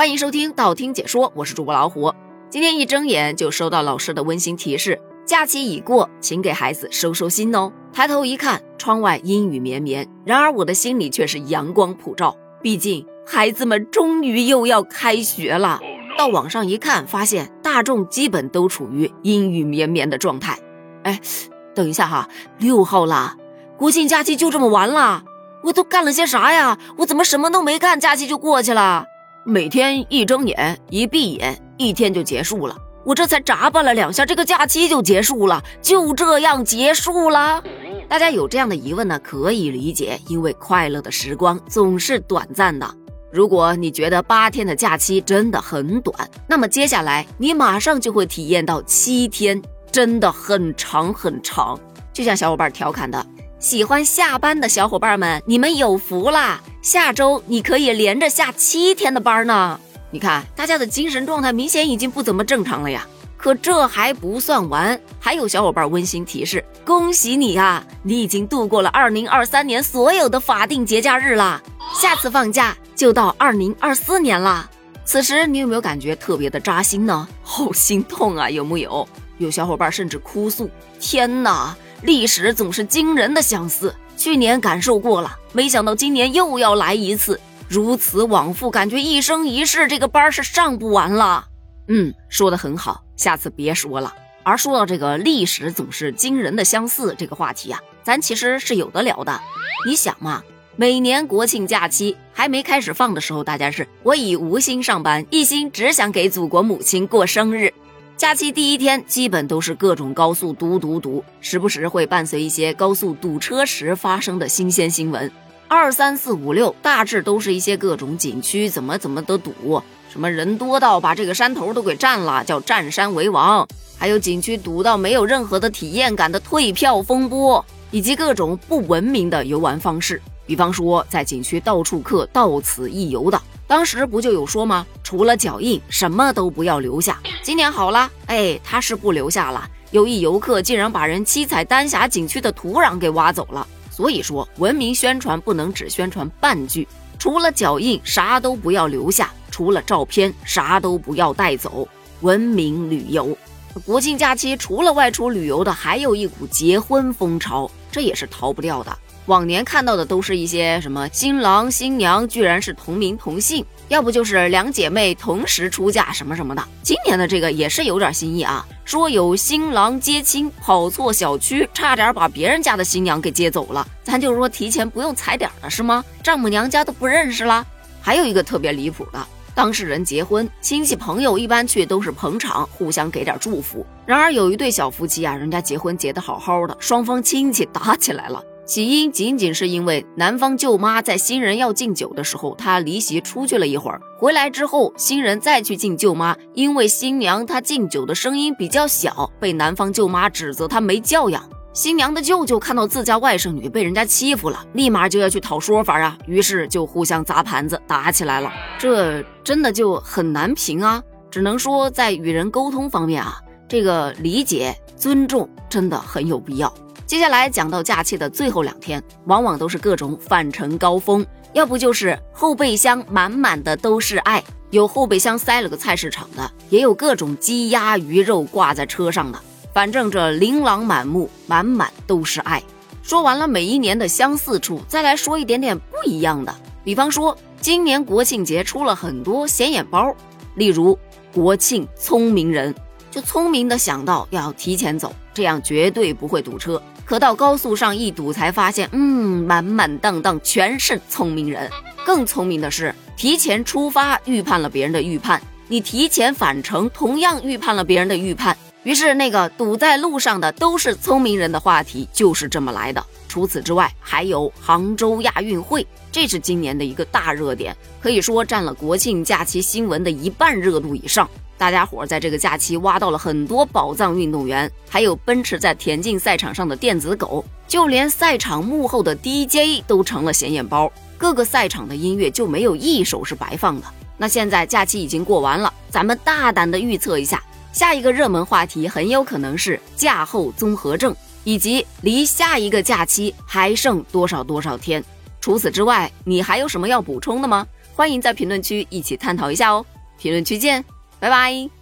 欢迎收听道听解说，我是主播老虎。今天一睁眼就收到老师的温馨提示：假期已过，请给孩子收收心哦。抬头一看，窗外阴雨绵绵，然而我的心里却是阳光普照。毕竟孩子们终于又要开学了。到网上一看，发现大众基本都处于阴雨绵绵的状态。哎，等一下哈，六号啦，国庆假期就这么完了？我都干了些啥呀？我怎么什么都没干，假期就过去了？每天一睁眼一闭眼，一天就结束了。我这才眨巴了两下，这个假期就结束了，就这样结束了。大家有这样的疑问呢，可以理解，因为快乐的时光总是短暂的。如果你觉得八天的假期真的很短，那么接下来你马上就会体验到七天真的很长很长。就像小伙伴调侃的，喜欢下班的小伙伴们，你们有福啦！下周你可以连着下七天的班呢。你看，大家的精神状态明显已经不怎么正常了呀。可这还不算完，还有小伙伴温馨提示：恭喜你呀，你已经度过了二零二三年所有的法定节假日啦！下次放假。就到二零二四年了，此时你有没有感觉特别的扎心呢？好心痛啊，有木有？有小伙伴甚至哭诉：天哪，历史总是惊人的相似。去年感受过了，没想到今年又要来一次，如此往复，感觉一生一世这个班是上不完了。嗯，说的很好，下次别说了。而说到这个历史总是惊人的相似这个话题啊，咱其实是有的聊的。你想嘛？每年国庆假期还没开始放的时候，大家是我已无心上班，一心只想给祖国母亲过生日。假期第一天基本都是各种高速堵堵堵，时不时会伴随一些高速堵车时发生的新鲜新闻。二三四五六大致都是一些各种景区怎么怎么的堵，什么人多到把这个山头都给占了，叫占山为王；还有景区堵到没有任何的体验感的退票风波，以及各种不文明的游玩方式。比方说，在景区到处刻“到此一游”的，当时不就有说吗？除了脚印，什么都不要留下。今年好了，哎，他是不留下了。有一游客竟然把人七彩丹霞景区的土壤给挖走了。所以说，文明宣传不能只宣传半句，除了脚印，啥都不要留下；除了照片，啥都不要带走。文明旅游，国庆假期除了外出旅游的，还有一股结婚风潮，这也是逃不掉的。往年看到的都是一些什么新郎新娘居然是同名同姓，要不就是两姐妹同时出嫁什么什么的。今年的这个也是有点新意啊，说有新郎接亲跑错小区，差点把别人家的新娘给接走了。咱就是说提前不用踩点了是吗？丈母娘家都不认识了。还有一个特别离谱的，当事人结婚，亲戚朋友一般去都是捧场，互相给点祝福。然而有一对小夫妻啊，人家结婚结得好好的，双方亲戚打起来了。起因仅仅是因为男方舅妈在新人要敬酒的时候，他离席出去了一会儿，回来之后，新人再去敬舅妈，因为新娘她敬酒的声音比较小，被男方舅妈指责她没教养。新娘的舅舅看到自家外甥女被人家欺负了，立马就要去讨说法啊，于是就互相砸盘子打起来了。这真的就很难评啊，只能说在与人沟通方面啊，这个理解尊重真的很有必要。接下来讲到假期的最后两天，往往都是各种返程高峰，要不就是后备箱满满的都是爱，有后备箱塞了个菜市场的，也有各种鸡鸭鱼肉挂在车上的，反正这琳琅满目，满满都是爱。说完了每一年的相似处，再来说一点点不一样的，比方说今年国庆节出了很多显眼包，例如国庆聪明人，就聪明的想到要提前走，这样绝对不会堵车。可到高速上一堵，才发现，嗯，满满当当全是聪明人。更聪明的是，提前出发预判了别人的预判，你提前返程同样预判了别人的预判。于是，那个堵在路上的都是聪明人的话题就是这么来的。除此之外，还有杭州亚运会，这是今年的一个大热点，可以说占了国庆假期新闻的一半热度以上。大家伙在这个假期挖到了很多宝藏运动员，还有奔驰在田径赛场上的电子狗，就连赛场幕后的 DJ 都成了显眼包。各个赛场的音乐就没有一首是白放的。那现在假期已经过完了，咱们大胆的预测一下，下一个热门话题很有可能是假后综合症，以及离下一个假期还剩多少多少天。除此之外，你还有什么要补充的吗？欢迎在评论区一起探讨一下哦。评论区见，拜拜。